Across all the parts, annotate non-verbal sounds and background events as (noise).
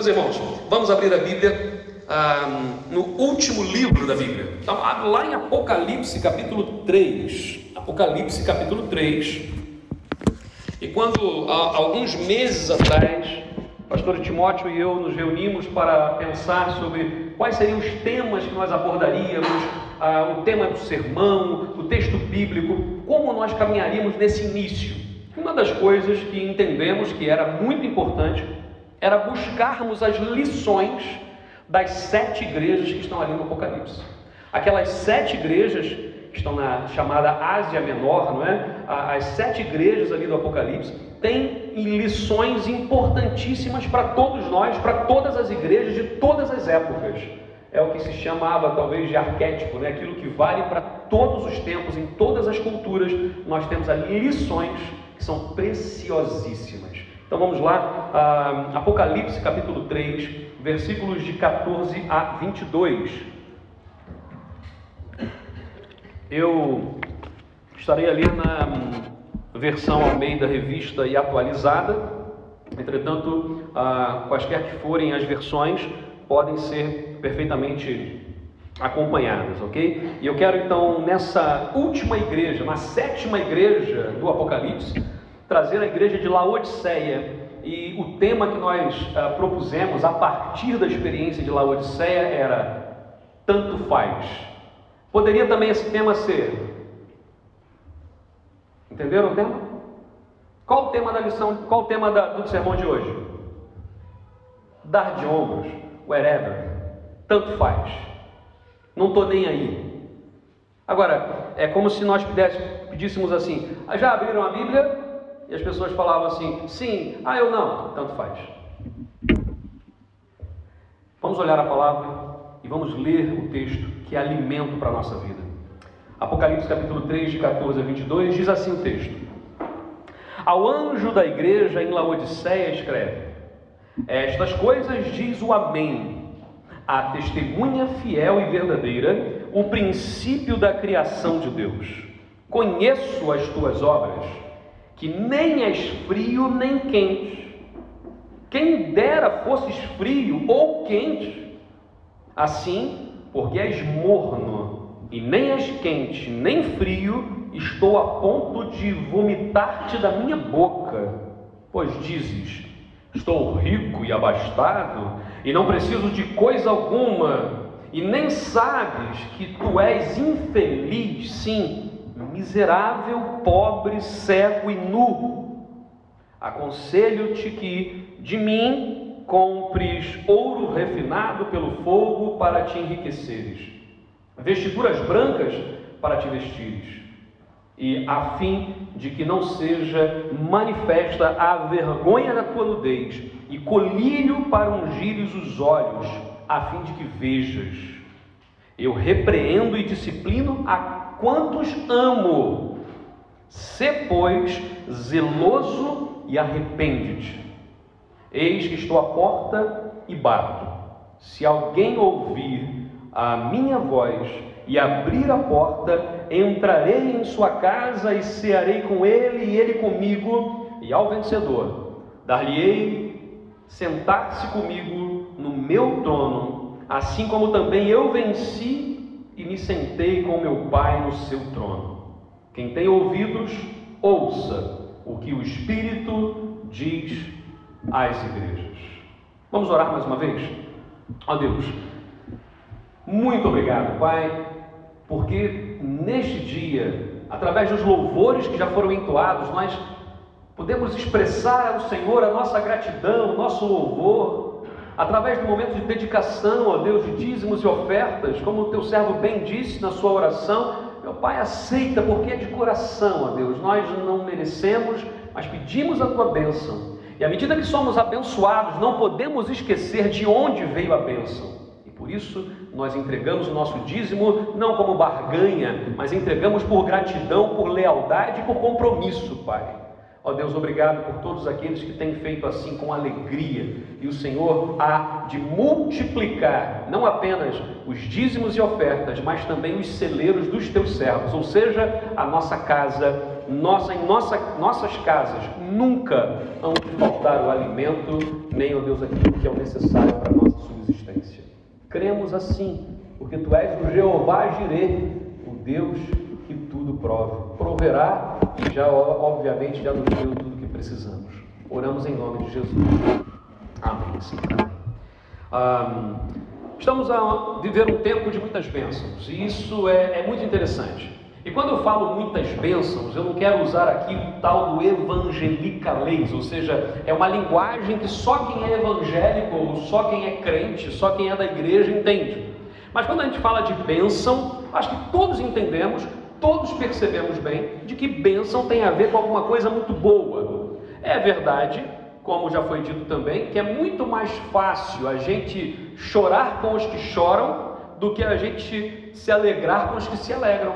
Meus irmãos, vamos abrir a Bíblia ah, no último livro da Bíblia. Então, lá em Apocalipse, capítulo 3. Apocalipse, capítulo 3. E quando, há alguns meses atrás, o pastor Timóteo e eu nos reunimos para pensar sobre quais seriam os temas que nós abordaríamos, ah, o tema do sermão, o texto bíblico, como nós caminharíamos nesse início. Uma das coisas que entendemos que era muito importante era buscarmos as lições das sete igrejas que estão ali no Apocalipse. Aquelas sete igrejas que estão na chamada Ásia Menor, não é? As sete igrejas ali do Apocalipse têm lições importantíssimas para todos nós, para todas as igrejas de todas as épocas. É o que se chamava talvez de arquétipo, né? aquilo que vale para todos os tempos, em todas as culturas. Nós temos ali lições que são preciosíssimas. Então vamos lá, uh, Apocalipse capítulo 3, versículos de 14 a 22. Eu estarei ali na hum, versão Almeida Revista e atualizada, entretanto, uh, quaisquer que forem as versões, podem ser perfeitamente acompanhadas, ok? E eu quero então, nessa última igreja, na sétima igreja do Apocalipse, trazer a igreja de Laodiceia. E o tema que nós uh, propusemos a partir da experiência de Laodiceia era tanto faz. Poderia também esse tema ser. Entenderam o tema? Qual o tema da lição? Qual o tema da, do sermão de hoje? Dar de ombros, wherever. Tanto faz. Não estou nem aí. Agora, é como se nós pedíssemos assim: ah, já abriram a Bíblia? E as pessoas falavam assim: sim, ah, eu não, tanto faz. Vamos olhar a palavra e vamos ler o texto que é alimento para a nossa vida. Apocalipse capítulo 3, de 14 a 22, diz assim o texto: Ao anjo da igreja em Laodiceia escreve: Estas coisas diz o Amém, a testemunha fiel e verdadeira, o princípio da criação de Deus. Conheço as tuas obras que nem és frio nem quente. Quem dera fosses frio ou quente. Assim, porque és morno e nem és quente nem frio, estou a ponto de vomitar-te da minha boca. Pois dizes: Estou rico e abastado e não preciso de coisa alguma, e nem sabes que tu és infeliz, sim, miserável, pobre, cego e nu. Aconselho-te que de mim compres ouro refinado pelo fogo para te enriqueceres, vestiduras brancas para te vestires, e a fim de que não seja manifesta a vergonha da tua nudez, e colírio para ungires os olhos, a fim de que vejas. Eu repreendo e disciplino a quantos amo. Se, pois, zeloso e arrepende-te. Eis que estou à porta e bato. Se alguém ouvir a minha voz e abrir a porta, entrarei em sua casa e cearei com ele e ele comigo, e ao vencedor dar-lhe-ei sentar-se comigo no meu trono, assim como também eu venci e me sentei com meu Pai no seu trono. Quem tem ouvidos, ouça o que o Espírito diz às igrejas. Vamos orar mais uma vez? Ó Deus, muito obrigado, Pai, porque neste dia, através dos louvores que já foram entoados, nós podemos expressar ao Senhor a nossa gratidão, o nosso louvor, através do momento de dedicação, ó Deus, de dízimos e ofertas, como o teu servo bem disse na sua oração, meu Pai, aceita, porque é de coração, ó Deus, nós não merecemos, mas pedimos a tua bênção. E à medida que somos abençoados, não podemos esquecer de onde veio a bênção. E por isso nós entregamos o nosso dízimo não como barganha, mas entregamos por gratidão, por lealdade e por compromisso, Pai. Ó Deus, obrigado por todos aqueles que têm feito assim com alegria. E o Senhor há de multiplicar não apenas os dízimos e ofertas, mas também os celeiros dos teus servos, ou seja, a nossa casa nossa, em nossa, nossas casas nunca hão de faltar o alimento, nem, ó Deus, aquilo que é o necessário para a nossa subsistência. Cremos assim, porque Tu és o Jeová Jireh, o Deus que tudo prove. Proverá já, obviamente, já nos deu tudo que precisamos. Oramos em nome de Jesus. Amém. Estamos a viver um tempo de muitas bênçãos e isso é, é muito interessante. E quando eu falo muitas bênçãos, eu não quero usar aqui o tal do evangelicalês, ou seja, é uma linguagem que só quem é evangélico, ou só quem é crente, só quem é da igreja entende. Mas quando a gente fala de bênção, acho que todos entendemos, todos percebemos bem de que bênção tem a ver com alguma coisa muito boa. É verdade, como já foi dito também, que é muito mais fácil a gente chorar com os que choram do que a gente se alegrar com os que se alegram.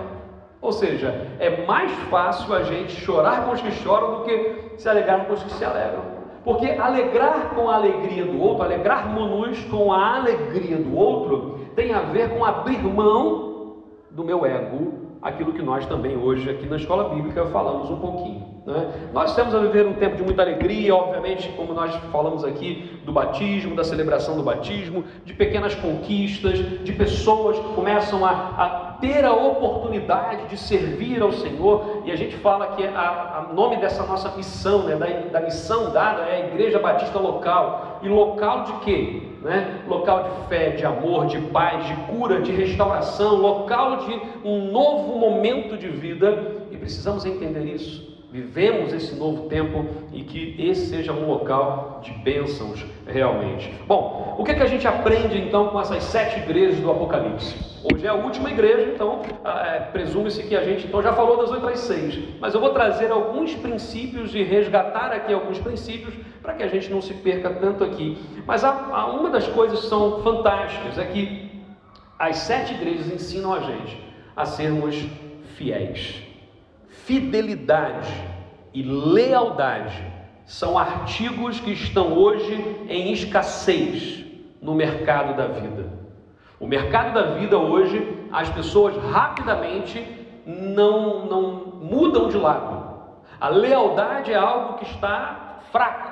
Ou seja, é mais fácil a gente chorar com os que choram do que se alegrar com os que se alegram. Porque alegrar com a alegria do outro, alegrar monus com a alegria do outro, tem a ver com abrir mão do meu ego, aquilo que nós também hoje aqui na escola bíblica falamos um pouquinho. Né? Nós estamos a viver um tempo de muita alegria, obviamente, como nós falamos aqui, do batismo, da celebração do batismo, de pequenas conquistas, de pessoas que começam a, a ter a oportunidade de servir ao Senhor, e a gente fala que a nome dessa nossa missão, né, da, da missão dada é a Igreja Batista Local. E local de quê? Né? Local de fé, de amor, de paz, de cura, de restauração, local de um novo momento de vida, e precisamos entender isso vivemos esse novo tempo e que esse seja um local de bênçãos realmente. Bom, o que, é que a gente aprende então com essas sete igrejas do Apocalipse? Hoje é a última igreja, então é, presume-se que a gente então já falou das outras seis, mas eu vou trazer alguns princípios e resgatar aqui alguns princípios para que a gente não se perca tanto aqui. Mas uma das coisas que são fantásticas é que as sete igrejas ensinam a gente a sermos fiéis. Fidelidade e lealdade são artigos que estão hoje em escassez no mercado da vida. O mercado da vida hoje, as pessoas rapidamente não, não mudam de lado. A lealdade é algo que está fraco.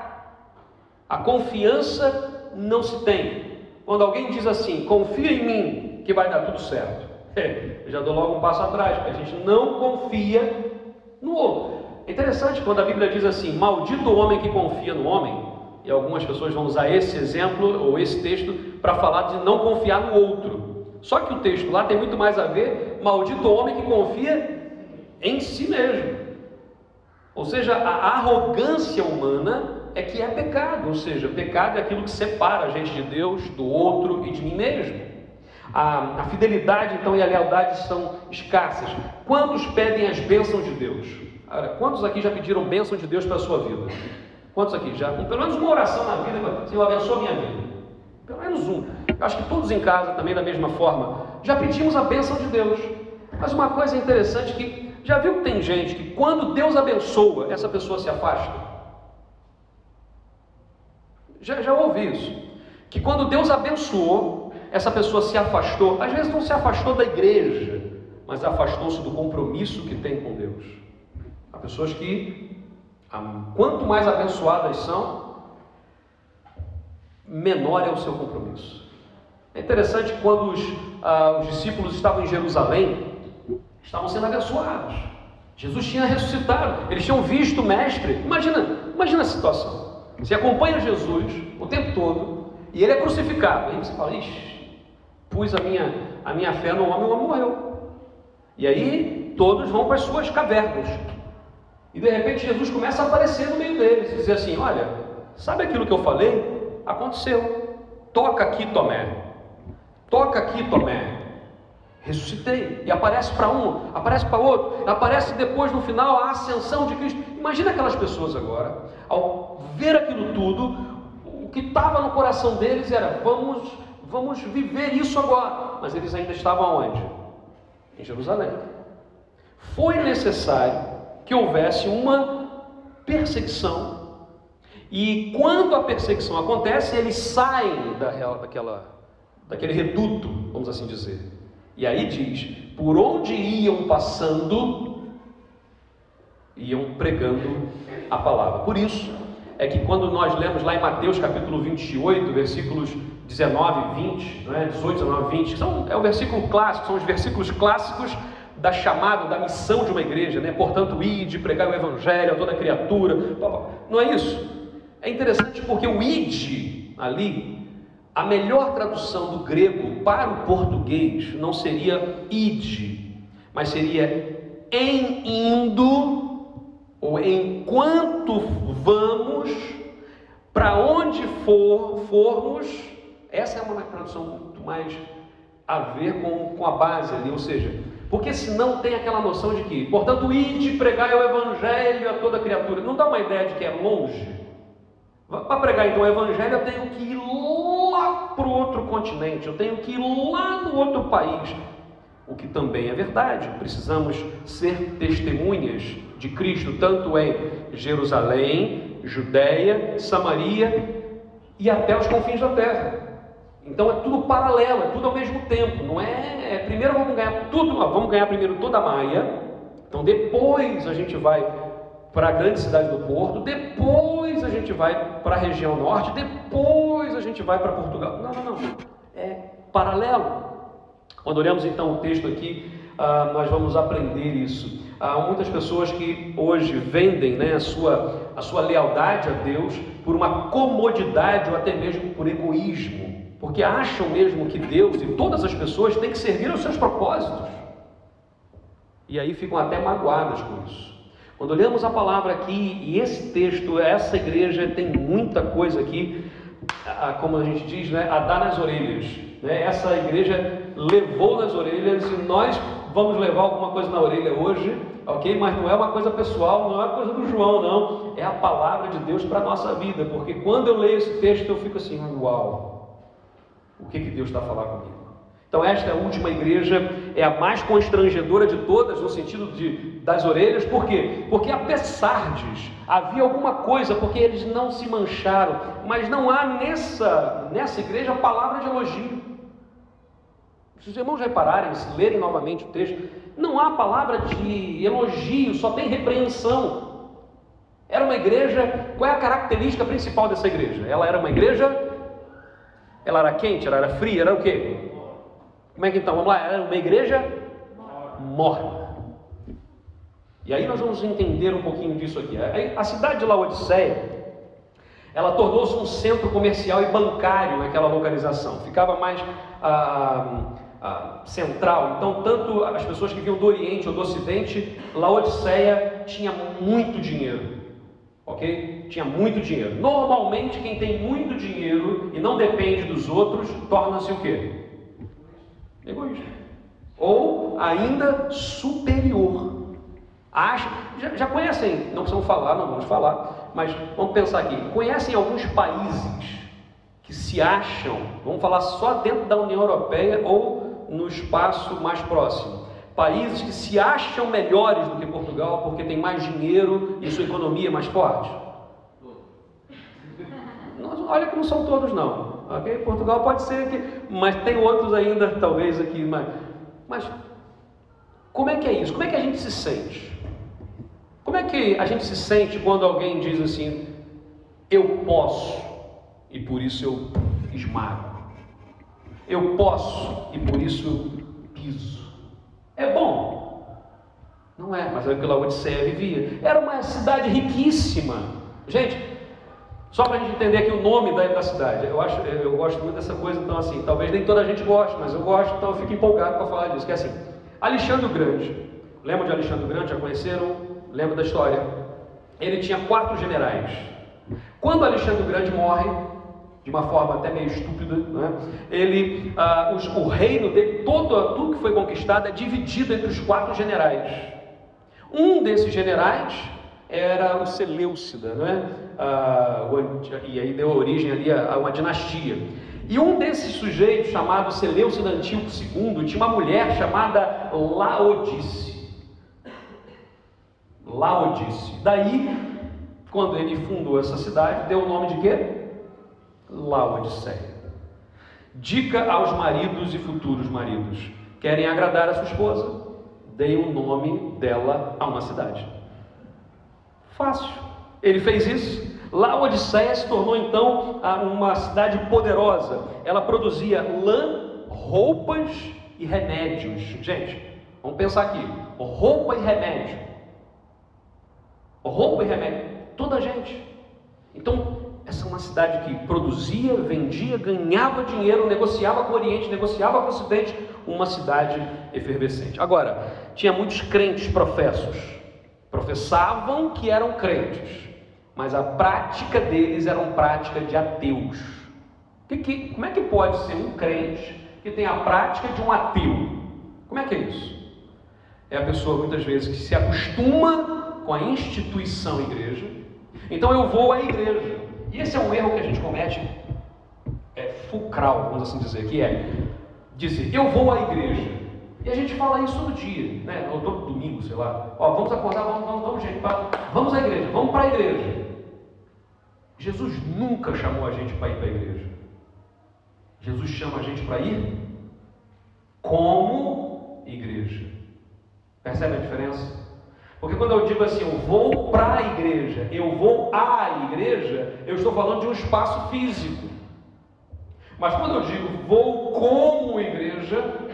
A confiança não se tem. Quando alguém diz assim, confia em mim que vai dar tudo certo. É, (laughs) eu já dou logo um passo atrás, porque a gente não confia no outro. É interessante quando a Bíblia diz assim: Maldito o homem que confia no homem, e algumas pessoas vão usar esse exemplo ou esse texto para falar de não confiar no outro. Só que o texto lá tem muito mais a ver: Maldito o homem que confia em si mesmo. Ou seja, a arrogância humana é que é pecado, ou seja, pecado é aquilo que separa a gente de Deus, do outro e de mim mesmo. A, a fidelidade então e a lealdade são escassas. Quantos pedem as bênçãos de Deus? Olha, quantos aqui já pediram bênção de Deus para a sua vida? Quantos aqui já? Pelo menos uma oração na vida, Senhor, abençoa minha vida. Pelo menos um. Acho que todos em casa também da mesma forma. Já pedimos a bênção de Deus. Mas uma coisa interessante que já viu que tem gente que quando Deus abençoa, essa pessoa se afasta? Já, já ouvi isso. Que quando Deus abençoou, essa pessoa se afastou. Às vezes não se afastou da igreja, mas afastou-se do compromisso que tem com Deus. Há pessoas que, quanto mais abençoadas são, menor é o seu compromisso. É interessante quando os, ah, os discípulos estavam em Jerusalém, estavam sendo abençoados. Jesus tinha ressuscitado, eles tinham visto o Mestre. Imagina, imagina a situação. Você acompanha Jesus o tempo todo e ele é crucificado. Aí você fala, ixi, pus a minha, a minha fé no homem, o homem morreu. E aí todos vão para as suas cavernas. E de repente Jesus começa a aparecer no meio deles e dizer assim: Olha, sabe aquilo que eu falei? Aconteceu. Toca aqui, Tomé. Toca aqui, Tomé. Ressuscitei. E aparece para um, aparece para outro, aparece depois no final a ascensão de Cristo. Imagina aquelas pessoas agora, ao ver aquilo tudo, o que estava no coração deles era: vamos, vamos viver isso agora. Mas eles ainda estavam onde? Em Jerusalém. Foi necessário que houvesse uma perseguição. E quando a perseguição acontece, eles saem da, daquela, daquele reduto, vamos assim dizer. E aí diz: por onde iam passando, iam pregando a palavra. Por isso é que quando nós lemos lá em Mateus capítulo 28, versículos 19 e 20, não é? 18, 19 e 20, são, é o versículo clássico, são os versículos clássicos da chamada, da missão de uma igreja, né? Portanto, ide, pregar o evangelho a toda criatura. Não é isso? É interessante porque o ide ali, a melhor tradução do grego para o português não seria ide, mas seria em indo ou enquanto vamos para onde for formos. Essa é uma tradução muito mais a ver com, com a base ali, ou seja, porque senão tem aquela noção de que, portanto, ide pregar o evangelho a toda criatura. Não dá uma ideia de que é longe? Para pregar então o evangelho, eu tenho que ir lá para o outro continente, eu tenho que ir lá no outro país. O que também é verdade, precisamos ser testemunhas de Cristo, tanto em Jerusalém, Judéia, Samaria e até os confins da terra. Então é tudo paralelo, é tudo ao mesmo tempo. Não é, é primeiro vamos ganhar tudo, vamos ganhar primeiro toda a Maia. Então depois a gente vai para a grande cidade do Porto, depois a gente vai para a região norte, depois a gente vai para Portugal. Não, não, não. É paralelo. Quando olhamos então o texto aqui, ah, nós vamos aprender isso. Há muitas pessoas que hoje vendem né, a, sua, a sua lealdade a Deus por uma comodidade ou até mesmo por egoísmo porque acham mesmo que Deus e todas as pessoas têm que servir aos seus propósitos. E aí ficam até magoadas com isso. Quando olhamos a palavra aqui, e esse texto, essa igreja tem muita coisa aqui, como a gente diz, né, a dar nas orelhas. Né? Essa igreja levou nas orelhas e nós vamos levar alguma coisa na orelha hoje, ok? Mas não é uma coisa pessoal, não é uma coisa do João, não. É a palavra de Deus para a nossa vida, porque quando eu leio esse texto eu fico assim, uau! O que, que Deus está a falar comigo? Então, esta última igreja é a mais constrangedora de todas, no sentido de, das orelhas, por quê? Porque apesar de havia alguma coisa, porque eles não se mancharam, mas não há nessa, nessa igreja palavra de elogio. Se os irmãos repararem, se lerem novamente o texto, não há palavra de elogio, só tem repreensão. Era uma igreja, qual é a característica principal dessa igreja? Ela era uma igreja ela era quente, ela era fria, era o quê? Como é que então? Vamos lá, era uma igreja morna. E aí nós vamos entender um pouquinho disso aqui. A cidade de Laodiceia, ela tornou-se um centro comercial e bancário naquela localização. Ficava mais ah, ah, central. Então, tanto as pessoas que vinham do Oriente ou do Ocidente, Laodiceia tinha muito dinheiro ok? Tinha muito dinheiro. Normalmente, quem tem muito dinheiro e não depende dos outros, torna-se o quê? Egoísta. Ou ainda superior. Acha, já, já conhecem, não precisam falar, não vamos falar, mas vamos pensar aqui. Conhecem alguns países que se acham, vamos falar só dentro da União Europeia ou no espaço mais próximo países que se acham melhores do que Portugal porque tem mais dinheiro e sua economia é mais forte? olha que não são todos não. Okay? Portugal pode ser que, mas tem outros ainda, talvez aqui, mas, mas como é que é isso? Como é que a gente se sente? Como é que a gente se sente quando alguém diz assim, eu posso e por isso eu esmago? Eu posso e por isso eu piso. É bom? Não é, mas é o que Laodiceia vivia. Era uma cidade riquíssima. Gente, só para a gente entender aqui o nome da, da, cidade. Eu, acho, eu gosto muito dessa coisa, então assim, talvez nem toda a gente goste, mas eu gosto, então eu fico empolgado para falar disso. Que é assim, Alexandre Grande. Lembra de Alexandre Grande? Já conheceram? Lembra da história? Ele tinha quatro generais. Quando Alexandre Grande morre, de uma forma até meio estúpida, né? ele, ah, os, o reino dele, todo, tudo que foi conquistado é dividido entre os quatro generais. Um desses generais era o Seleucida, né? Ah, e aí deu origem ali a, a, uma dinastia. E um desses sujeitos, chamado Seleucida Antíoco II, tinha uma mulher chamada Laodice. Laodice. Daí, quando ele fundou essa cidade, deu o nome de quê? Laodiceia. Dica aos maridos e futuros maridos: querem agradar a sua esposa? Deem o nome dela a uma cidade. Fácil. Ele fez isso. Lá Odisseia se tornou então uma cidade poderosa. Ela produzia lã, roupas e remédios. Gente, vamos pensar aqui: roupa e remédio. Roupa e remédio. Toda a gente. Então, essa é uma cidade que produzia, vendia, ganhava dinheiro, negociava com o Oriente, negociava com o Ocidente, uma cidade efervescente. Agora, tinha muitos crentes professos, professavam que eram crentes, mas a prática deles era uma prática de ateus. Que, que, como é que pode ser um crente que tem a prática de um ateu? Como é que é isso? É a pessoa muitas vezes que se acostuma com a instituição igreja. Então eu vou à igreja. E esse é um erro que a gente comete é, fulcral, vamos assim dizer, que é dizer, eu vou à igreja. E a gente fala isso todo dia, né? Ou todo domingo, sei lá. Ó, vamos acordar, vamos, vamos, vamos, gente, vamos à igreja, vamos para a igreja. Jesus nunca chamou a gente para ir para a igreja. Jesus chama a gente para ir como igreja. Percebe a diferença? Porque quando eu digo assim, eu vou para a igreja, eu vou à igreja, eu estou falando de um espaço físico. Mas quando eu digo vou como igreja,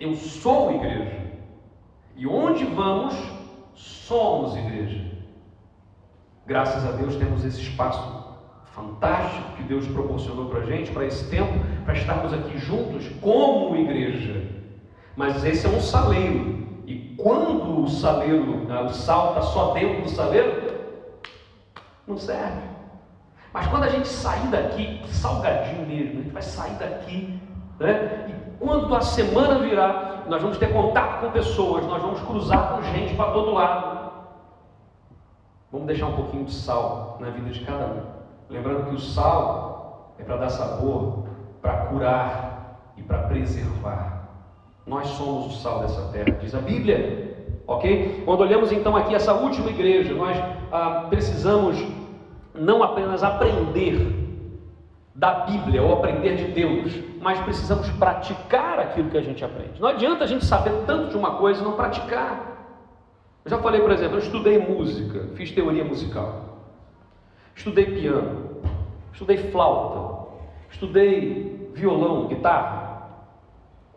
eu sou igreja. E onde vamos, somos igreja. Graças a Deus temos esse espaço fantástico que Deus proporcionou para a gente, para esse tempo, para estarmos aqui juntos como igreja. Mas esse é um saleiro. E quando o saleiro, né, o sal está só dentro do saleiro, não serve. Mas quando a gente sair daqui, salgadinho mesmo, a gente vai sair daqui, né? E quando a semana virar, nós vamos ter contato com pessoas, nós vamos cruzar com gente para todo lado. Vamos deixar um pouquinho de sal na vida de cada um. Lembrando que o sal é para dar sabor, para curar e para preservar. Nós somos o sal dessa terra, diz a Bíblia. Ok? Quando olhamos então aqui essa última igreja, nós ah, precisamos não apenas aprender da Bíblia ou aprender de Deus, mas precisamos praticar aquilo que a gente aprende. Não adianta a gente saber tanto de uma coisa e não praticar. Eu já falei, por exemplo, eu estudei música, fiz teoria musical, estudei piano, estudei flauta, estudei violão, guitarra.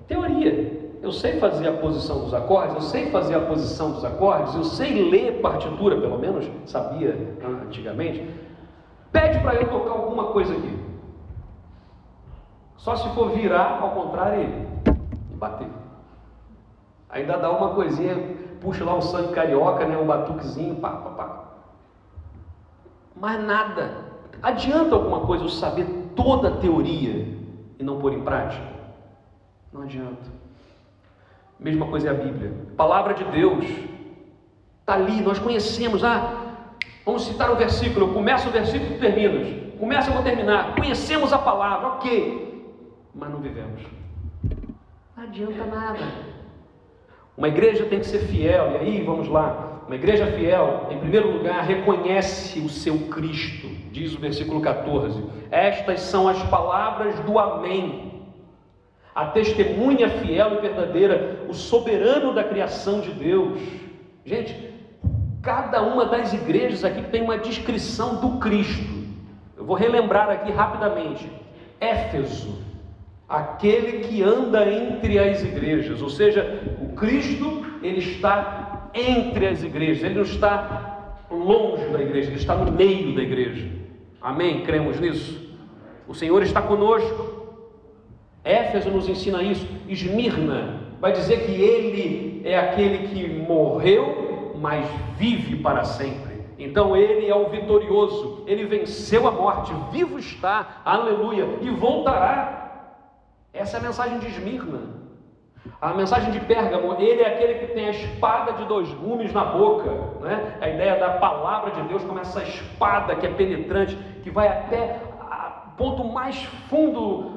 Teoria. Eu sei fazer a posição dos acordes, eu sei fazer a posição dos acordes, eu sei ler partitura, pelo menos sabia antigamente. Pede para eu tocar alguma coisa aqui. Só se for virar ao contrário e bater. Ainda dá uma coisinha, puxa lá um sangue carioca, né, um batuquezinho, pá, pá, pá. Mas nada. Adianta alguma coisa eu saber toda a teoria e não pôr em prática? Não adianta. Mesma coisa é a Bíblia. palavra de Deus está ali, nós conhecemos. Ah, Vamos citar um versículo, eu começo o versículo e termino. Começa, eu vou terminar. Conhecemos a palavra, ok, mas não vivemos. Não adianta nada. Uma igreja tem que ser fiel, e aí vamos lá. Uma igreja fiel, em primeiro lugar, reconhece o seu Cristo, diz o versículo 14. Estas são as palavras do Amém. A testemunha fiel e verdadeira, o soberano da criação de Deus. Gente, Cada uma das igrejas aqui tem uma descrição do Cristo. Eu vou relembrar aqui rapidamente. Éfeso, aquele que anda entre as igrejas, ou seja, o Cristo, ele está entre as igrejas, ele não está longe da igreja, ele está no meio da igreja. Amém? Cremos nisso? O Senhor está conosco. Éfeso nos ensina isso. Esmirna vai dizer que ele é aquele que morreu mas vive para sempre. Então ele é o vitorioso, ele venceu a morte, vivo está, aleluia, e voltará. Essa é a mensagem de Esmirna. A mensagem de Pérgamo, ele é aquele que tem a espada de dois gumes na boca, né? A ideia da palavra de Deus como essa espada que é penetrante, que vai até o ponto mais fundo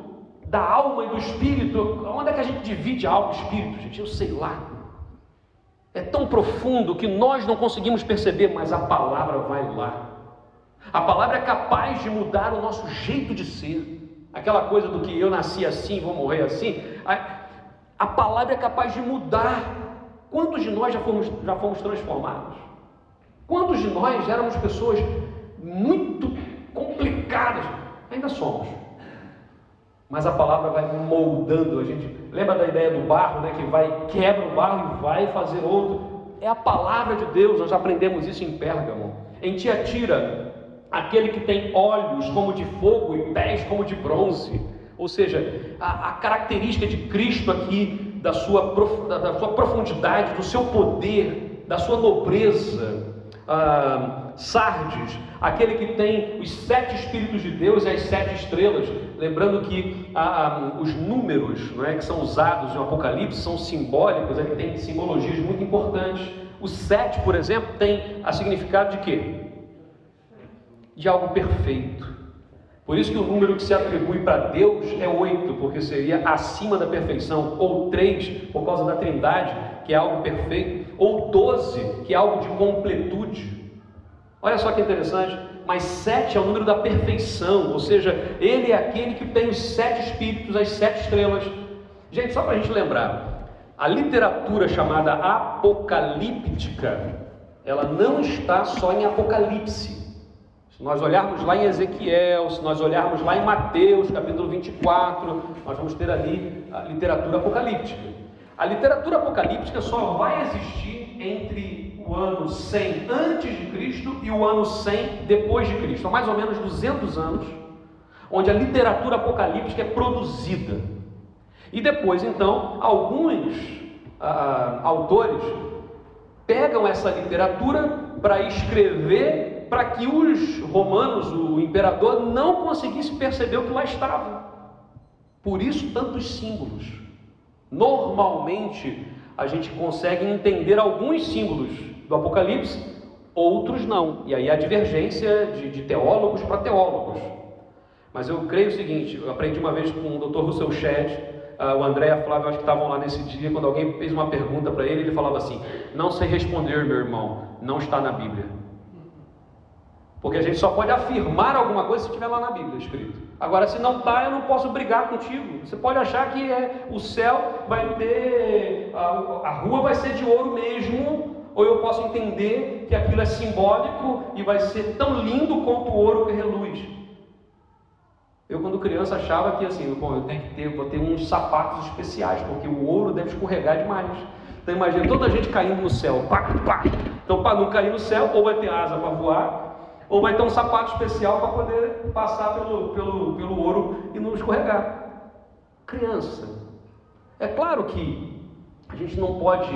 da alma e do espírito. Onde é que a gente divide alma e espírito, gente? Eu sei lá é tão profundo que nós não conseguimos perceber, mas a palavra vai lá. A palavra é capaz de mudar o nosso jeito de ser. Aquela coisa do que eu nasci assim, vou morrer assim. A, a palavra é capaz de mudar. Quantos de nós já fomos, já fomos transformados? Quantos de nós éramos pessoas muito complicadas? Ainda somos. Mas a palavra vai moldando a gente. Lembra da ideia do barro, né? Que vai, quebra o barro e vai fazer outro. É a palavra de Deus, nós aprendemos isso em Pérgamo. Em Tiatira, aquele que tem olhos como de fogo e pés como de bronze. Ou seja, a, a característica de Cristo aqui, da sua, da sua profundidade, do seu poder, da sua nobreza, ah, Sardes, aquele que tem os sete Espíritos de Deus e as sete estrelas. Lembrando que ah, ah, os números é, que são usados no Apocalipse são simbólicos, ele tem simbologias muito importantes. O sete, por exemplo, tem a significado de quê? De algo perfeito. Por isso que o número que se atribui para Deus é oito, porque seria acima da perfeição, ou três, por causa da trindade, que é algo perfeito, ou doze, que é algo de completude. Olha só que interessante, mas sete é o número da perfeição, ou seja, ele é aquele que tem os sete espíritos, as sete estrelas. Gente, só para a gente lembrar, a literatura chamada apocalíptica, ela não está só em Apocalipse. Se nós olharmos lá em Ezequiel, se nós olharmos lá em Mateus, capítulo 24, nós vamos ter ali a literatura apocalíptica. A literatura apocalíptica só vai existir entre o ano 100 antes de Cristo e o ano 100 depois de Cristo. São mais ou menos 200 anos onde a literatura apocalíptica é produzida. E depois, então, alguns ah, autores pegam essa literatura para escrever para que os romanos, o imperador, não conseguisse perceber o que lá estava. Por isso, tantos símbolos. Normalmente, a gente consegue entender alguns símbolos do Apocalipse, outros não. E aí a divergência de, de teólogos para teólogos. Mas eu creio o seguinte: eu aprendi uma vez com o Dr. Russell Shedd, uh, o André e a Flávia, acho que estavam lá nesse dia, quando alguém fez uma pergunta para ele, ele falava assim: Não sei responder, meu irmão, não está na Bíblia. Porque a gente só pode afirmar alguma coisa se estiver lá na Bíblia escrito. Agora, se não está, eu não posso brigar contigo. Você pode achar que é, o céu vai ter, a, a rua vai ser de ouro mesmo, ou eu posso entender que aquilo é simbólico e vai ser tão lindo quanto o ouro que reluz. Eu, quando criança, achava que assim, bom, eu tenho que ter, vou ter uns sapatos especiais, porque o ouro deve escorregar demais. Então imagina toda a gente caindo no céu, pá, pá. Então, para não cair no céu, ou vai ter asa para voar, ou vai ter um sapato especial para poder passar pelo, pelo, pelo ouro e não escorregar. Criança. É claro que a gente não pode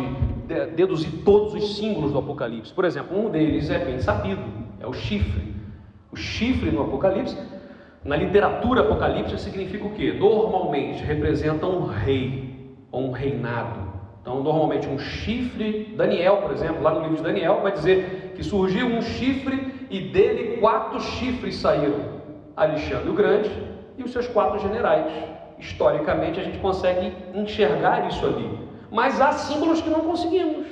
deduzir todos os símbolos do Apocalipse. Por exemplo, um deles é bem sabido, é o chifre. O chifre no Apocalipse, na literatura apocalíptica, significa o quê? Normalmente representa um rei ou um reinado. Então, normalmente um chifre, Daniel, por exemplo, lá no livro de Daniel, vai dizer que surgiu um chifre e dele quatro chifres saíram: Alexandre o Grande e os seus quatro generais. Historicamente a gente consegue enxergar isso ali, mas há símbolos que não conseguimos.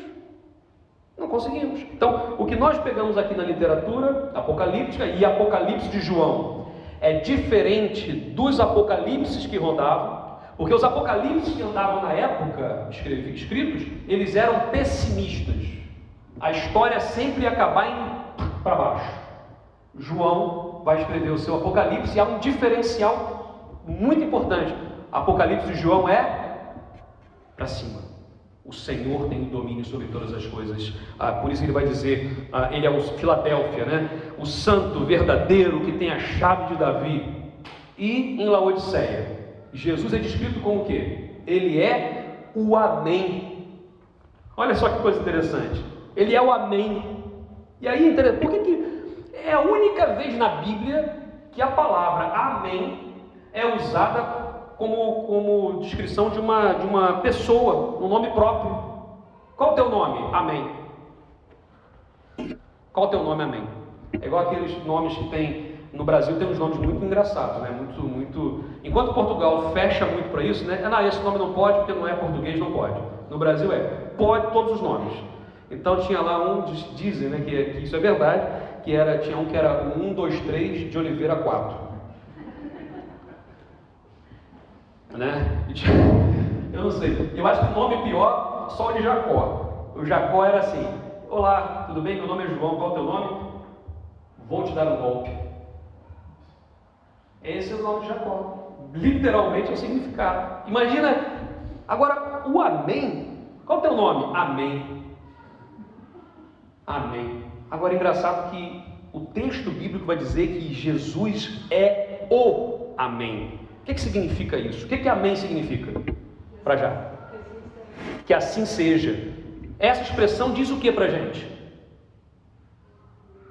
Não conseguimos. Então, o que nós pegamos aqui na literatura apocalíptica e Apocalipse de João é diferente dos apocalipses que rodavam, porque os apocalipses que andavam na época escritos, eles eram pessimistas. A história sempre ia acabar para baixo. João vai escrever o seu Apocalipse e há um diferencial muito importante. Apocalipse de João é para cima. O Senhor tem o domínio sobre todas as coisas. Ah, por isso ele vai dizer, ah, ele é o Filadélfia, né? O santo verdadeiro que tem a chave de Davi. E em Laodiceia, Jesus é descrito como o quê? Ele é o Amém. Olha só que coisa interessante. Ele é o Amém. E aí, por que, que é a única vez na Bíblia que a palavra amém é usada como, como descrição de uma, de uma pessoa, um nome próprio? Qual o teu nome? Amém. Qual o teu nome? Amém. É igual aqueles nomes que tem no Brasil, tem uns nomes muito engraçados, né? Muito, muito. Enquanto Portugal fecha muito para isso, né? Não, esse nome não pode porque não é português, não pode. No Brasil é, pode todos os nomes. Então tinha lá um, dizem né, que, que, isso é verdade, que era, tinha um que era um, dois, três de Oliveira 4. Né? (laughs) Eu não sei. Eu acho que o nome pior só o de Jacó. O Jacó era assim, Olá, tudo bem? Meu nome é João, qual é o teu nome? Vou te dar um golpe. Esse é o nome de Jacó. Literalmente é o significado. Imagina, agora o Amém. Qual é o teu nome? Amém. Amém. Agora é engraçado que o texto bíblico vai dizer que Jesus é o Amém. O que, que significa isso? O que, que Amém significa? Para já. Que assim seja. Essa expressão diz o que para gente?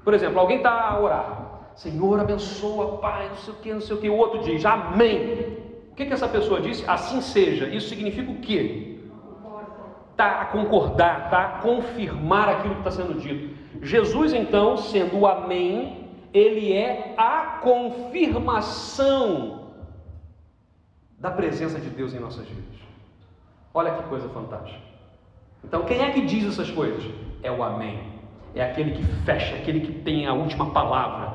Por exemplo, alguém está a orar. Senhor, abençoa, Pai, não sei o que, não sei o que. O outro diz, Amém. O que, que essa pessoa disse? Assim seja. Isso significa o quê? Está a concordar, está a confirmar aquilo que está sendo dito. Jesus, então, sendo o Amém, ele é a confirmação da presença de Deus em nossas vidas. Olha que coisa fantástica. Então, quem é que diz essas coisas? É o Amém. É aquele que fecha, aquele que tem a última palavra.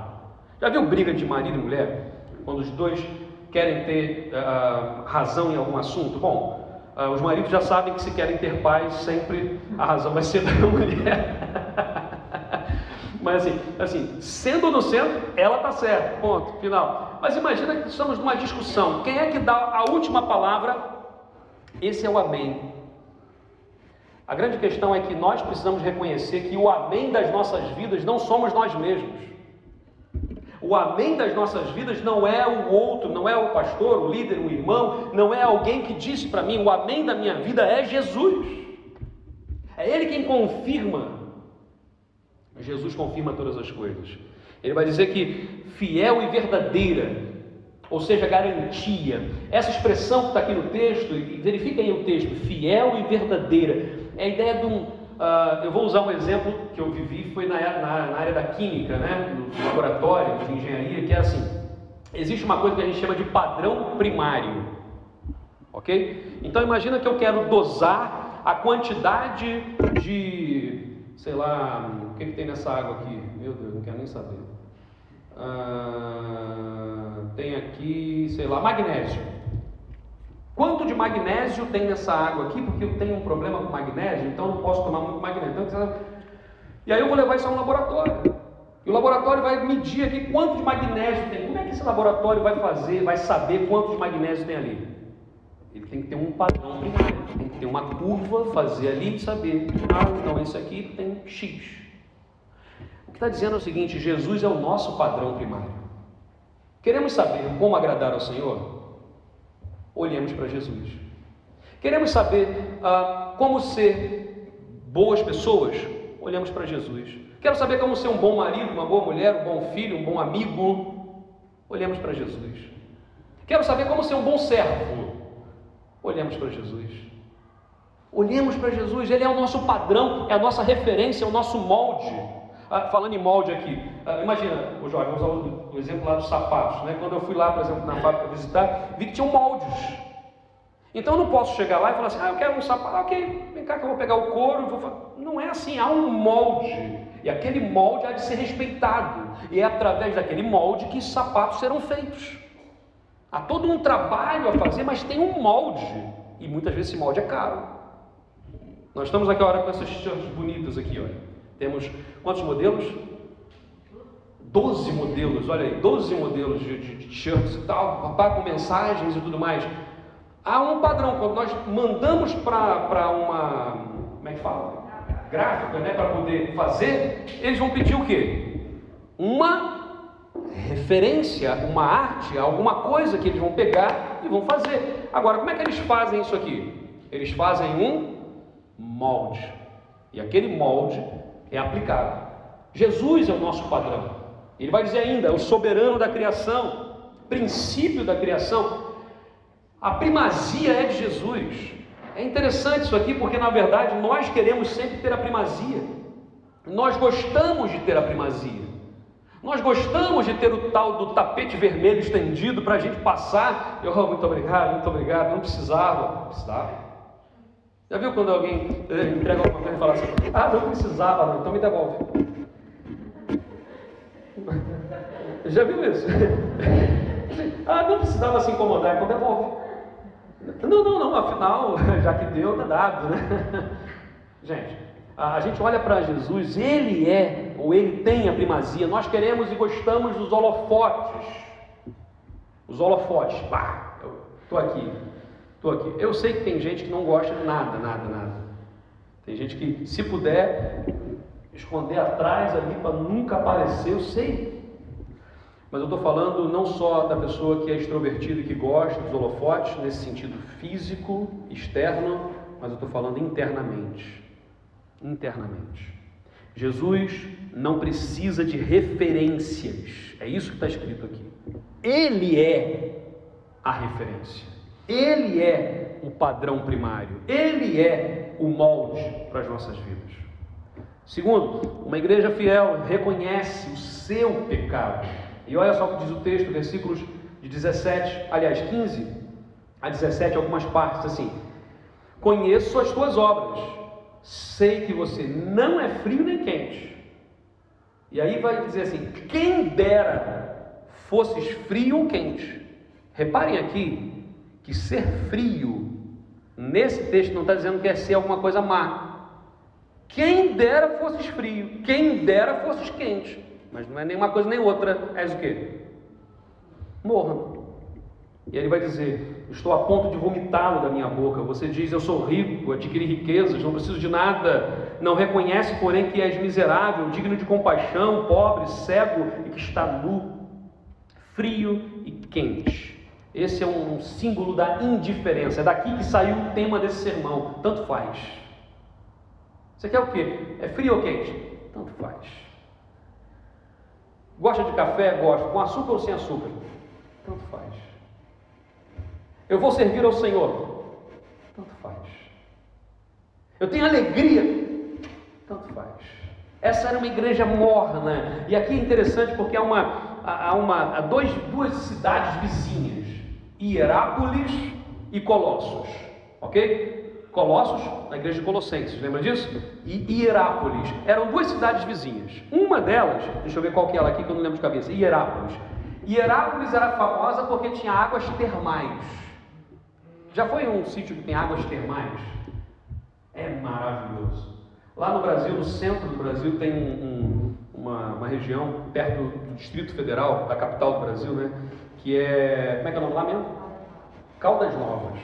Já viu briga de marido e mulher? Quando os dois querem ter uh, razão em algum assunto? Bom, uh, os maridos já sabem que se querem ter paz, sempre a razão vai ser (laughs) da mulher. Mas assim, assim, sendo no centro, ela está certa, ponto, final. Mas imagina que estamos numa discussão. Quem é que dá a última palavra? Esse é o amém. A grande questão é que nós precisamos reconhecer que o amém das nossas vidas não somos nós mesmos. O amém das nossas vidas não é o outro, não é o pastor, o líder, o irmão, não é alguém que disse para mim, o amém da minha vida é Jesus. É Ele quem confirma. Jesus confirma todas as coisas. Ele vai dizer que fiel e verdadeira, ou seja, garantia. Essa expressão que está aqui no texto, verifica aí o texto, fiel e verdadeira é a ideia de um. Uh, eu vou usar um exemplo que eu vivi, foi na, na, na, área da química, né, no laboratório de engenharia, que é assim: existe uma coisa que a gente chama de padrão primário, ok? Então imagina que eu quero dosar a quantidade de, sei lá, o que, que tem nessa água aqui? Meu Deus, não quero nem saber. Uh, tem aqui, sei lá, magnésio. Quanto de magnésio tem nessa água aqui? Porque eu tenho um problema com magnésio, então não posso tomar muito magnésio. Então, e aí eu vou levar isso a um laboratório. E o laboratório vai medir aqui quanto de magnésio tem. Como é que esse laboratório vai fazer, vai saber quanto de magnésio tem ali? Ele tem que ter um padrão primário, tem que ter uma curva, fazer ali e saber. Ah, então esse aqui tem X. O que está dizendo é o seguinte: Jesus é o nosso padrão primário. Queremos saber como agradar ao Senhor? olhemos para Jesus. Queremos saber ah, como ser boas pessoas? Olhamos para Jesus. Quero saber como ser um bom marido, uma boa mulher, um bom filho, um bom amigo? Olhemos para Jesus. Quero saber como ser um bom servo? Olhemos para Jesus. Olhemos para Jesus, Ele é o nosso padrão, é a nossa referência, é o nosso molde. Ah, falando em molde aqui, ah, imagina, o Jorge, vamos usar o, o, exemplo lá dos sapatos. Né? Quando eu fui lá, por exemplo, na fábrica visitar, vi que tinham moldes. Então eu não posso chegar lá e falar assim, ah, eu quero um sapato, ok, vem cá que eu vou pegar o couro, vou... não é assim, há um molde. E aquele molde há de ser respeitado. E é através daquele molde que sapatos serão feitos. Há todo um trabalho a fazer, mas tem um molde. E muitas vezes esse molde é caro. Nós estamos aqui agora com essas t-shirts bonitas aqui, olha. Temos quantos modelos? 12 modelos, olha aí, 12 modelos de, de, de t-shirts e tal, papá com mensagens e tudo mais. Há um padrão, quando nós mandamos para uma, como é que fala? Gráfica, né, para poder fazer, eles vão pedir o quê? Uma referência, uma arte, alguma coisa que eles vão pegar e vão fazer. Agora, como é que eles fazem isso aqui? Eles fazem um molde. E aquele molde é aplicado. Jesus é o nosso padrão. Ele vai dizer ainda, o soberano da criação, princípio da criação. A primazia é de Jesus. É interessante isso aqui porque na verdade nós queremos sempre ter a primazia. Nós gostamos de ter a primazia. Nós gostamos de ter o tal do tapete vermelho estendido para a gente passar. Eu, oh, muito obrigado, muito obrigado. Não precisava. Não precisava. Já viu quando alguém eh, entrega alguma coisa e fala assim, ah, não precisava, então me devolve. Já viu isso? (laughs) ah, não precisava se incomodar, então devolve. Não, não, não, afinal, (laughs) já que deu, está dado, né? (laughs) Gente, A gente olha para Jesus, ele é, ou ele tem a primazia. Nós queremos e gostamos dos holofotes. Os holofotes, pá, eu estou aqui, estou aqui. Eu sei que tem gente que não gosta de nada, nada, nada. Tem gente que, se puder, esconder atrás ali para nunca aparecer, eu sei. Mas eu estou falando não só da pessoa que é extrovertida e que gosta dos holofotes, nesse sentido físico, externo, mas eu estou falando internamente internamente. Jesus não precisa de referências, é isso que está escrito aqui. Ele é a referência, ele é o padrão primário, ele é o molde para as nossas vidas. Segundo, uma igreja fiel reconhece o seu pecado. E olha só o que diz o texto, versículos de 17, aliás, 15 a 17, algumas partes assim: Conheço as tuas obras sei que você não é frio nem quente. E aí vai dizer assim: quem dera fosses frio ou quente. Reparem aqui que ser frio, nesse texto, não está dizendo que é ser alguma coisa má. Quem dera fosses frio, quem dera fosses quente. Mas não é nenhuma coisa nem outra, és o quê? Morra. E ele vai dizer: Estou a ponto de vomitá-lo da minha boca. Você diz: Eu sou rico, adquiri riquezas, não preciso de nada. Não reconhece, porém, que és miserável, digno de compaixão, pobre, cego e que está nu, frio e quente. Esse é um símbolo da indiferença. É daqui que saiu o tema desse sermão. Tanto faz. Você quer o quê? É frio ou quente? Tanto faz. Gosta de café? Gosto. Com açúcar ou sem açúcar? Tanto faz. Eu vou servir ao Senhor. Tanto faz. Eu tenho alegria. Tanto faz. Essa era uma igreja morna. E aqui é interessante porque há, uma, há, uma, há dois, duas cidades vizinhas: Hierápolis e Colossos. Ok? Colossos, na igreja de Colossenses, lembra disso? E Hierápolis. Eram duas cidades vizinhas. Uma delas, deixa eu ver qual que é ela aqui que eu não lembro de cabeça. Hierápolis. Hierápolis era famosa porque tinha águas termais. Já foi um sítio que tem águas termais? É maravilhoso. Lá no Brasil, no centro do Brasil, tem um, um, uma, uma, região perto do Distrito Federal, da capital do Brasil, né? Que é. Como é que é o nome lá mesmo? Caldas Novas.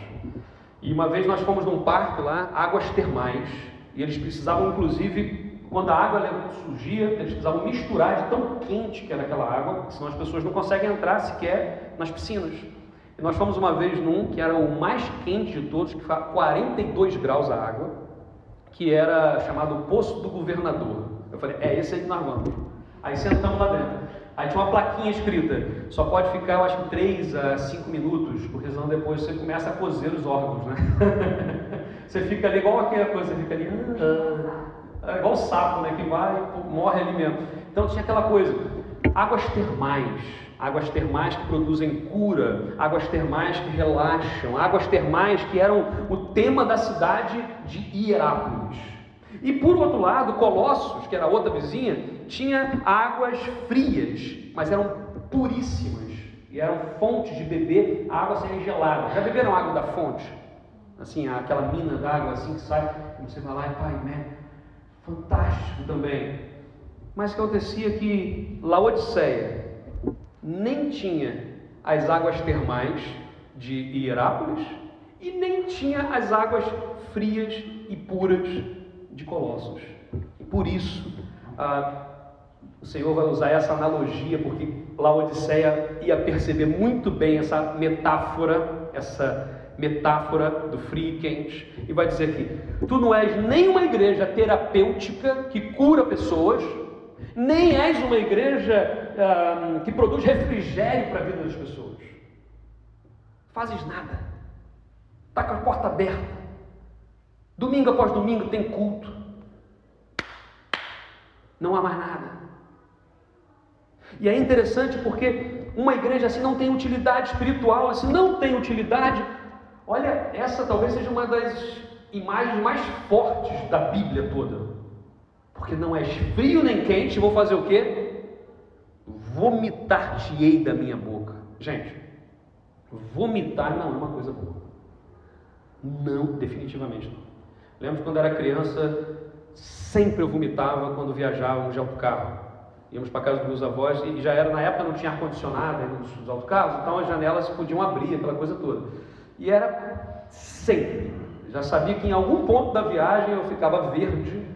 E uma vez nós fomos num parque lá, águas termais, e eles precisavam, inclusive, quando a água surgia, eles precisavam misturar de tão quente que era aquela água, senão as pessoas não conseguem entrar sequer nas piscinas. E nós fomos uma vez num que era o mais quente de todos, que foi 42 graus a água, que era chamado Poço do Governador. Eu falei, é esse aí que nós vamos. Aí sentamos lá dentro. Aí tinha uma plaquinha escrita, só pode ficar, eu acho que 3 a 5 minutos, porque senão depois você começa a cozer os órgãos, né? (laughs) você fica ali igual aquela coisa, você fica ali, é igual o sapo, né? Que vai morre ali mesmo. Então tinha aquela coisa, águas termais, águas termais que produzem cura, águas termais que relaxam, águas termais que eram o tema da cidade de Hierápolis. E por outro lado, Colossos, que era outra vizinha, tinha águas frias, mas eram puríssimas e eram fontes de beber água sem gelada. Já beberam água da fonte? Assim, aquela mina d'água assim que sai, você vai lá e pai, né? Fantástico também. Mas o que acontecia que Laodiceia, nem tinha as águas termais de Hierápolis e nem tinha as águas frias e puras de Colossos. Por isso, ah, o Senhor vai usar essa analogia, porque Laodiceia ia perceber muito bem essa metáfora, essa metáfora do frio e quente, e vai dizer aqui: tu não és nem uma igreja terapêutica que cura pessoas, nem és uma igreja que produz refrigério para a vida das pessoas. Fazes nada, está com a porta aberta. Domingo após domingo tem culto. Não há mais nada. E é interessante porque uma igreja assim não tem utilidade espiritual, assim não tem utilidade. Olha, essa talvez seja uma das imagens mais fortes da Bíblia toda. Porque não és frio nem quente, vou fazer o quê? Vomitar-te-ei da minha boca. Gente, vomitar não é uma coisa boa. Não, definitivamente não. Lembro quando era criança, sempre eu vomitava quando viajávamos de autocarro. Íamos para casa dos meus avós e já era, na época não tinha ar-condicionado nos autocarros, então as janelas podiam abrir, aquela coisa toda. E era sempre. Já sabia que em algum ponto da viagem eu ficava verde,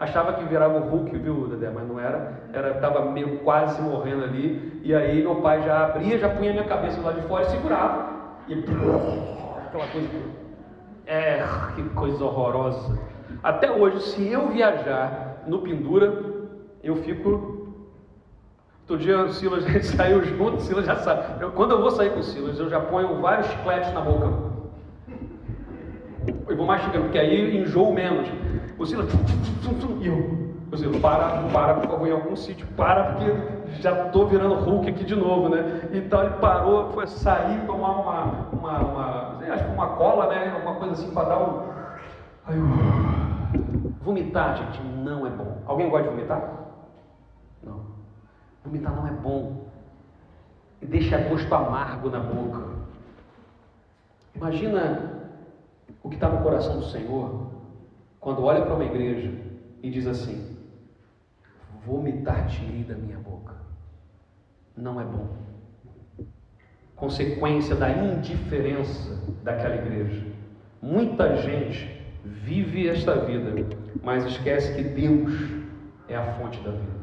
achava que virava o Hulk, viu, Dedé? Mas não era, era estava meio quase morrendo ali. E aí meu pai já abria, já punha minha cabeça lá de fora e segurava. E (laughs) aquela coisa. É, que coisa horrorosa. Até hoje, se eu viajar no Pendura, eu fico Outro dia o Silas, (laughs) a gente saiu junto, o Silas já sabe. Eu, quando eu vou sair com o Silas, eu já ponho vários chicletes na boca. Eu vou mastigando, porque aí enjoo menos. O Silas, e eu, o Silas, para, para, por favor, em algum sítio, para, porque já estou virando Hulk aqui de novo, né? Então ele parou, foi sair, tomar uma, uma, uma acho que uma cola, né? Alguma coisa assim para dar um. Aí eu... Vomitar, gente, não é bom. Alguém gosta de vomitar? Não. Vomitar não é bom. E deixa gosto amargo na boca. Imagina o que está no coração do Senhor quando olha para uma igreja e diz assim: Vomitar-te-ei da minha boca. Não é bom. Consequência da indiferença daquela igreja. Muita gente vive esta vida, mas esquece que Deus é a fonte da vida.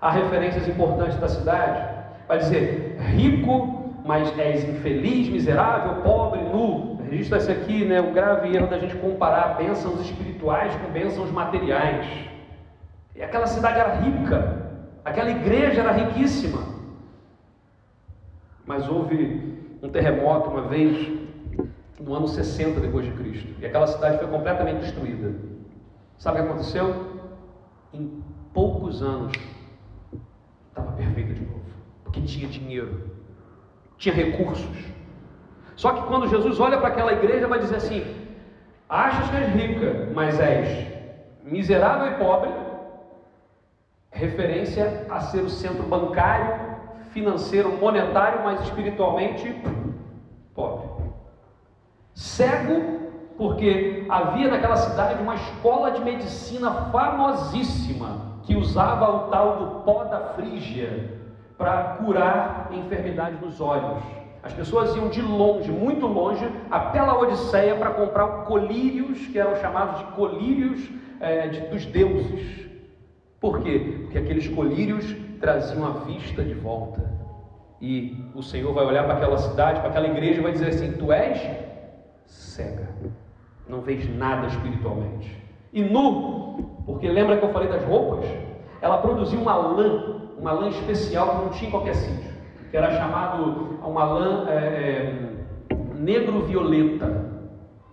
Há referências importantes da cidade. Vai dizer rico, mas és infeliz, miserável, pobre, nu. Registra esse aqui, né, o grave erro da gente comparar bênçãos espirituais com bênçãos materiais. E aquela cidade era rica, aquela igreja era riquíssima. Mas houve um terremoto uma vez, no ano 60 depois de Cristo, e aquela cidade foi completamente destruída. Sabe o que aconteceu? Em poucos anos estava perfeita de novo, porque tinha dinheiro, tinha recursos. Só que quando Jesus olha para aquela igreja, vai dizer assim: achas que és rica, mas és miserável e pobre, referência a ser o centro bancário, financeiro, monetário, mas espiritualmente pobre. Cego, porque havia naquela cidade uma escola de medicina famosíssima que usava o tal do pó da frígia para curar enfermidades nos olhos. As pessoas iam de longe, muito longe, a pela Odisseia para comprar colírios, que eram chamados de colírios é, de, dos deuses. Por quê? Porque aqueles colírios traziam a vista de volta. E o Senhor vai olhar para aquela cidade, para aquela igreja e vai dizer assim: Tu és cega, não vês nada espiritualmente. E nu, porque lembra que eu falei das roupas? Ela produziu uma lã, uma lã especial que não tinha em qualquer sítio, que era chamado uma lã é, é, negro-violeta.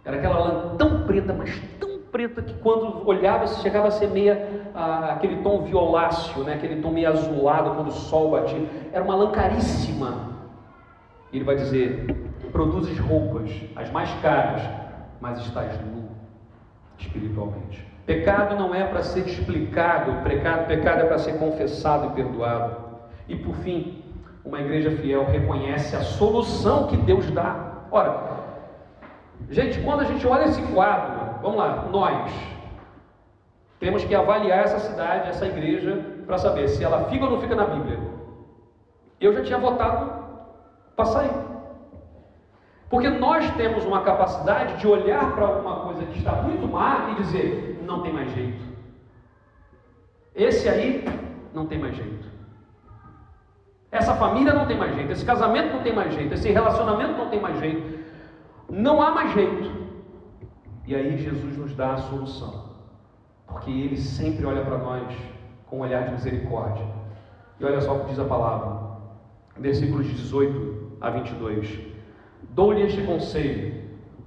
Era aquela lã tão preta, mas tão preta que quando olhava chegava a ser meia ah, aquele tom violáceo, né? aquele tom meio azulado quando o sol batia. Era uma lã caríssima. E ele vai dizer: produzes roupas, as mais caras, mas estás nu espiritualmente. Pecado não é para ser explicado, pecado, pecado é para ser confessado e perdoado. E por fim, uma igreja fiel reconhece a solução que Deus dá. Ora, gente, quando a gente olha esse quadro, vamos lá, nós temos que avaliar essa cidade, essa igreja, para saber se ela fica ou não fica na Bíblia. Eu já tinha votado para sair. Porque nós temos uma capacidade de olhar para alguma coisa que está muito má e dizer: não tem mais jeito. Esse aí não tem mais jeito. Essa família não tem mais jeito. Esse casamento não tem mais jeito. Esse relacionamento não tem mais jeito. Não há mais jeito. E aí Jesus nos dá a solução. Porque Ele sempre olha para nós com um olhar de misericórdia. E olha só o que diz a palavra. Versículos 18 a 22. Dou-lhe este conselho: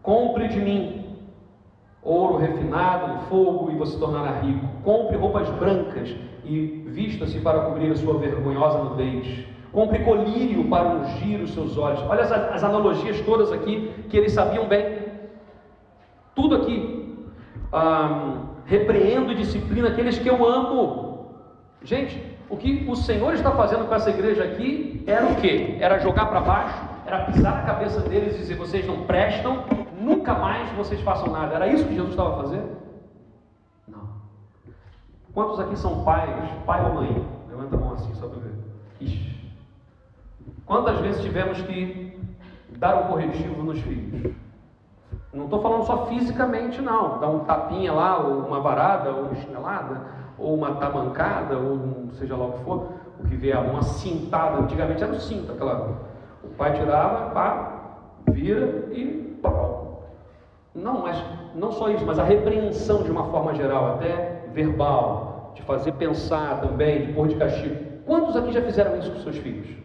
compre de mim ouro refinado no fogo e você tornará rico. Compre roupas brancas e vista-se para cobrir a sua vergonhosa nudez. Compre colírio para ungir os seus olhos. Olha as, as analogias todas aqui que eles sabiam bem. Tudo aqui. Ah, repreendo e disciplina aqueles que eu amo. Gente, o que o Senhor está fazendo com essa igreja aqui era o que? Era jogar para baixo era pisar na cabeça deles e dizer: vocês não prestam, nunca mais vocês façam nada. Era isso que Jesus estava fazendo? Não. Quantos aqui são pais, pai ou mãe? Levanta a mão assim só para ver. Ixi. Quantas vezes tivemos que dar um corretivo nos filhos? Não estou falando só fisicamente, não. Dar um tapinha lá, ou uma varada, ou uma chinelada, ou uma tamancada, ou seja lá o que for, o que vier, uma cintada. Antigamente era o cinto, aquela. O pai tirava, pá, vira e pau. Não, mas não só isso, mas a repreensão de uma forma geral, até verbal, de fazer pensar também, de pôr de castigo. Quantos aqui já fizeram isso com seus filhos?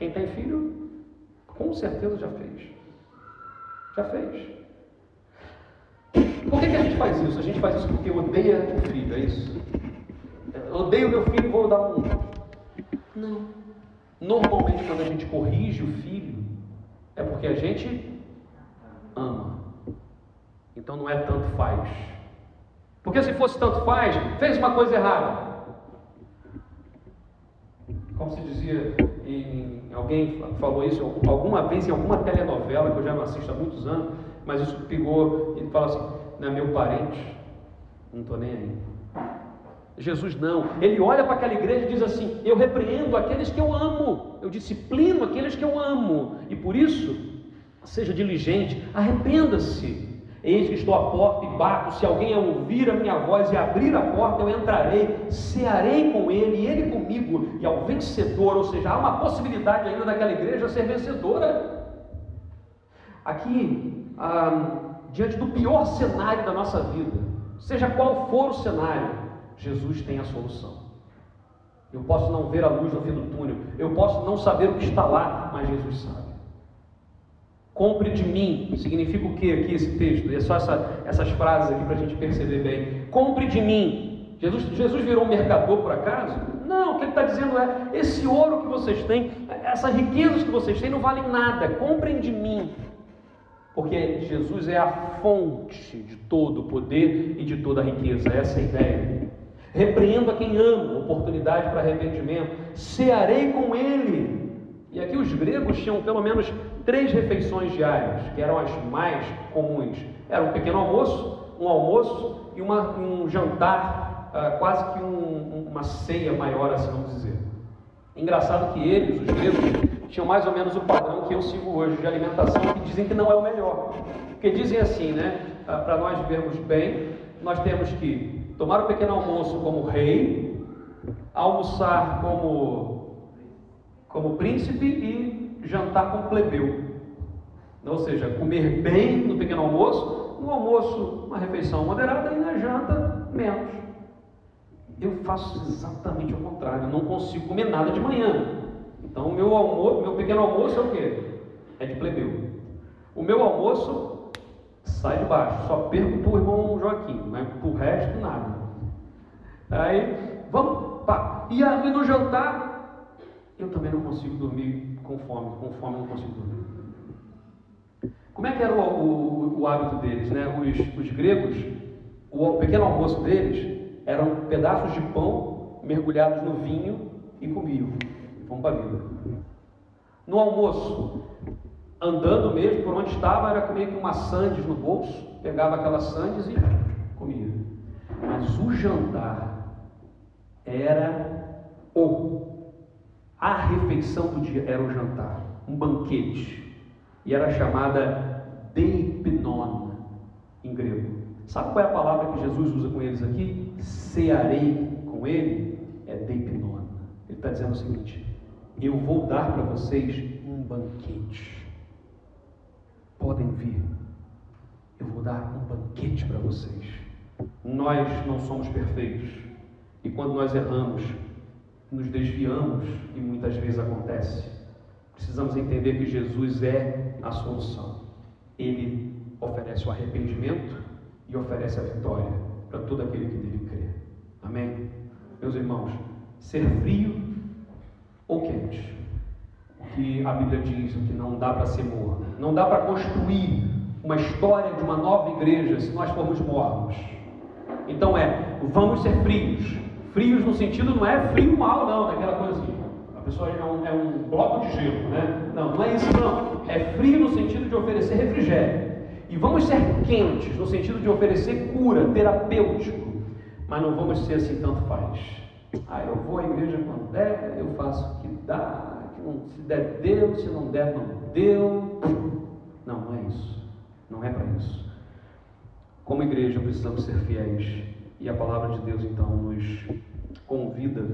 Quem tem filho, com certeza já fez. Já fez. Por que, que a gente faz isso? A gente faz isso porque odeia o filho, é isso? Eu odeio meu filho vou dar um. Não. Normalmente, quando a gente corrige o filho, é porque a gente ama. Então não é tanto faz. Porque se fosse tanto faz, fez uma coisa errada. Como se dizia em, alguém falou isso alguma vez em alguma telenovela que eu já não assisto há muitos anos, mas isso pegou e fala assim: não é meu parente, não estou nem aí. Jesus não, ele olha para aquela igreja e diz assim: Eu repreendo aqueles que eu amo, eu disciplino aqueles que eu amo, e por isso, seja diligente, arrependa-se. Eis que estou à porta e bato, se alguém ouvir a minha voz e abrir a porta, eu entrarei, cearei com ele e ele comigo, e ao vencedor, ou seja, há uma possibilidade ainda daquela igreja ser vencedora. Aqui, ah, diante do pior cenário da nossa vida, seja qual for o cenário, Jesus tem a solução. Eu posso não ver a luz no fim do túnel, eu posso não saber o que está lá, mas Jesus sabe. Compre de mim, significa o que aqui esse texto? É só essa, essas frases aqui para a gente perceber bem. Compre de mim. Jesus, Jesus virou um mercador por acaso? Não, o que ele está dizendo é: esse ouro que vocês têm, essas riquezas que vocês têm não valem nada, comprem de mim. Porque Jesus é a fonte de todo o poder e de toda a riqueza, essa é a ideia. Repreendo a quem amo, oportunidade para arrependimento, cearei com ele. E aqui os gregos tinham pelo menos três refeições diárias, que eram as mais comuns. Era um pequeno almoço, um almoço e uma, um jantar, uh, quase que um, uma ceia maior, assim vamos dizer. Engraçado que eles, os gregos, tinham mais ou menos o padrão que eu sigo hoje de alimentação, que dizem que não é o melhor. Porque dizem assim, né? Uh, Para nós vermos bem, nós temos que tomar o pequeno almoço como rei, almoçar como, como príncipe e jantar com plebeu. Ou seja, comer bem no pequeno almoço, no almoço uma refeição moderada e na janta menos. Eu faço exatamente o contrário, eu não consigo comer nada de manhã. Então meu almoço, meu pequeno almoço é o quê? É de plebeu. O meu almoço sai de baixo, só perco para o irmão Joaquim, mas para o resto nada. Aí, vamos, pá. E no jantar, eu também não consigo dormir com fome, com fome não consigo dormir. Como é que era o, o, o hábito deles? Né? Os, os gregos, o pequeno almoço deles eram pedaços de pão mergulhados no vinho e comiam. Vamos para a vida. No almoço, andando mesmo por onde estava, era comer com uma sandes no bolso, pegava aquelas sandes e comia. Mas o jantar era o a refeição do dia era o jantar, um banquete, e era chamada deipnon em grego. Sabe qual é a palavra que Jesus usa com eles aqui? Cearei com ele é deipnon. Ele está dizendo o seguinte: eu vou dar para vocês um banquete. Podem vir. Eu vou dar um banquete para vocês. Nós não somos perfeitos. E quando nós erramos, nos desviamos e muitas vezes acontece. Precisamos entender que Jesus é a solução. Ele oferece o arrependimento e oferece a vitória para todo aquele que nele crê. Amém? Meus irmãos, ser frio ou quente, o que a Bíblia diz, o que não dá para ser morno, não dá para construir uma história de uma nova igreja se nós formos mornos. Então é, vamos ser frios, Frios no sentido não é frio mal, não, daquela coisa assim. A pessoa é um, é um bloco de gelo, né? Não, não é isso não. É frio no sentido de oferecer refrigério. E vamos ser quentes no sentido de oferecer cura, terapêutico. Mas não vamos ser assim, tanto faz. Ah, eu vou à igreja quando der, eu faço o que dá, que não, se der, deu, se não der, não deu. Não, não é isso. Não é para isso. Como igreja precisamos ser fiéis e a palavra de Deus então nos convida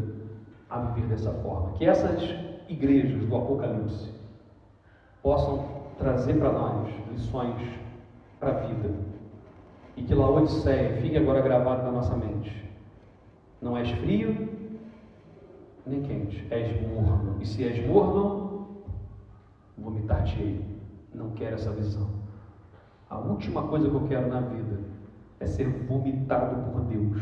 a viver dessa forma. Que essas igrejas do Apocalipse possam trazer para nós lições para a vida. E que Laodiceia fique agora gravado na nossa mente. Não és frio, nem quente, és morno. E se és morno, vomitar-te-ei. Não quero essa visão. A última coisa que eu quero na vida é ser vomitado por Deus.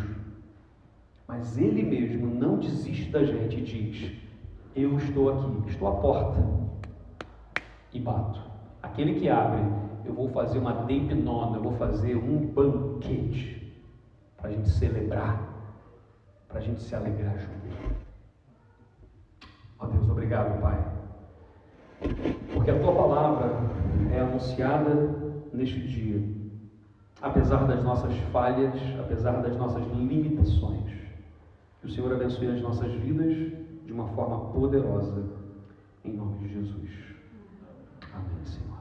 Mas Ele mesmo não desiste da gente e diz: Eu estou aqui, estou à porta e bato. Aquele que abre, eu vou fazer uma deipnona, eu vou fazer um banquete para a gente celebrar, para a gente se alegrar junto. Ó Deus, obrigado, Pai, porque a Tua palavra é anunciada neste dia, apesar das nossas falhas, apesar das nossas limitações. Que o Senhor abençoe as nossas vidas de uma forma poderosa, em nome de Jesus. Amém, Senhor.